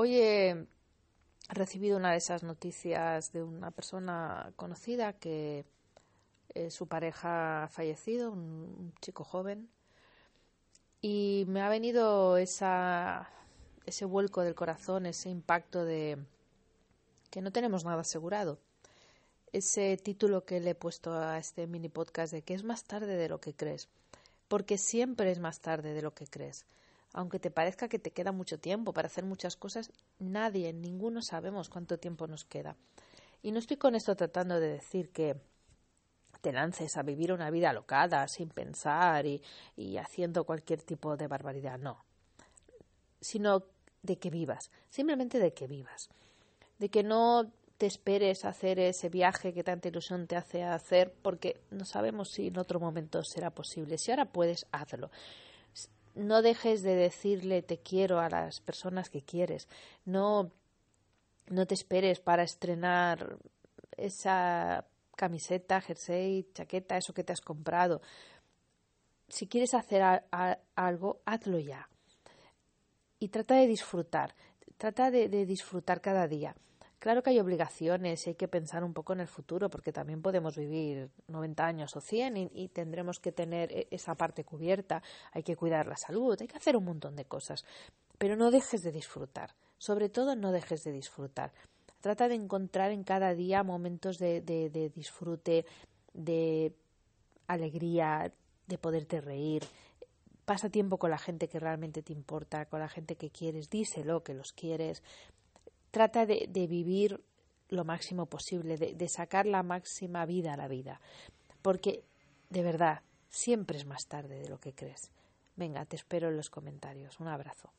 Hoy he recibido una de esas noticias de una persona conocida que eh, su pareja ha fallecido, un, chico joven, y me ha venido ese vuelco del corazón, ese impacto de que no tenemos nada asegurado. Ese título que le he puesto a este mini podcast de que es más tarde de lo que crees, porque siempre es más tarde de lo que crees aunque te parezca que te queda mucho tiempo para hacer muchas cosas, nadie, ninguno sabemos cuánto tiempo nos queda. Y no estoy con esto tratando de decir que te lances a vivir una vida alocada, sin pensar y, y haciendo cualquier tipo de barbaridad, no. Sino de que vivas, simplemente de que vivas. De que no te esperes a hacer ese viaje que tanta ilusión te hace hacer, porque no sabemos si en otro momento será posible. Si ahora puedes, hazlo no dejes de decirle te quiero a las personas que quieres. No, no te esperes para estrenar esa camiseta, jersey, chaqueta, eso que te has comprado. Si quieres hacer algo, hazlo ya. Y trata de disfrutar. Trata de disfrutar cada día. Claro que hay obligaciones y hay que pensar un poco en el futuro, porque también podemos vivir 90 años o 100 y, tendremos que tener e, esa parte cubierta. Hay que cuidar la salud, hay que hacer un montón de cosas. Pero no dejes de disfrutar. Sobre todo, no dejes de disfrutar. Trata de encontrar en cada día momentos de, de disfrute, de alegría, de poderte reír. Pasa tiempo con la gente que realmente te importa, con la gente que quieres, díselo que los quieres trata de, vivir lo máximo posible, de, de sacar la máxima vida a la vida. Porque, de verdad, siempre es más tarde de lo que crees. Venga, te espero en los comentarios. Un abrazo.